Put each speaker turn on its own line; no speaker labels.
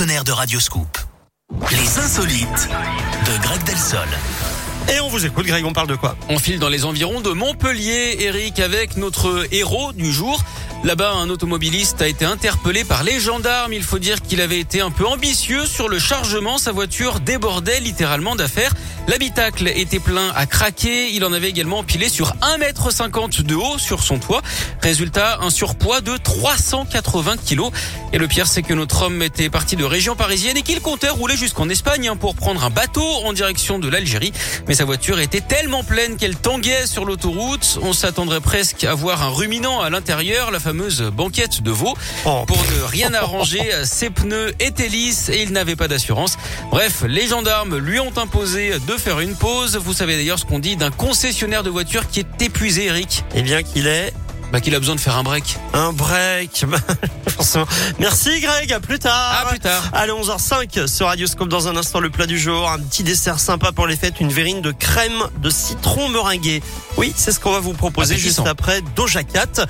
partenaire de Radioscoop. Les insolites de Greg Delsol.
Et on vous écoute, Greg, on parle de quoi?
On file dans les environs de Montpellier, Eric, avec notre héros du jour. Là-bas, un automobiliste a été interpellé par les gendarmes. Il faut dire qu'il avait été un peu ambitieux sur le chargement. Sa voiture débordait littéralement d'affaires. L'habitacle était plein à craquer. Il en avait également empilé sur 1m50 de haut sur son toit. Résultat, un surpoids de 380 kilos. Et le pire, c'est que notre homme était parti de région parisienne et qu'il comptait rouler jusqu'en Espagne hein, pour prendre un bateau en direction de l'Algérie. Mais sa voiture était tellement pleine qu'elle tanguait sur l'autoroute. On s'attendrait presque à voir un ruminant à l'intérieur, la fameuse banquette de veau.
Oh.
Pour ne rien arranger, ses pneus étaient lisses et il n'avait pas d'assurance. Bref, les gendarmes lui ont imposé de faire une pause. Vous savez d'ailleurs ce qu'on dit d'un concessionnaire de voitures qui est épuisé, Eric.
Eh bien qu'il est
Bah qu'il a besoin de faire un break.
un break. Forcément. Merci Greg, à plus tard.
À plus tard.
Allez, 11h05 sur Radioscope dans un instant le plat du jour. Un petit dessert sympa pour les fêtes, une verrine de crème de citron meringuée. Oui, c'est ce qu'on va vous proposer
Appétissant.
juste après Doja Cat.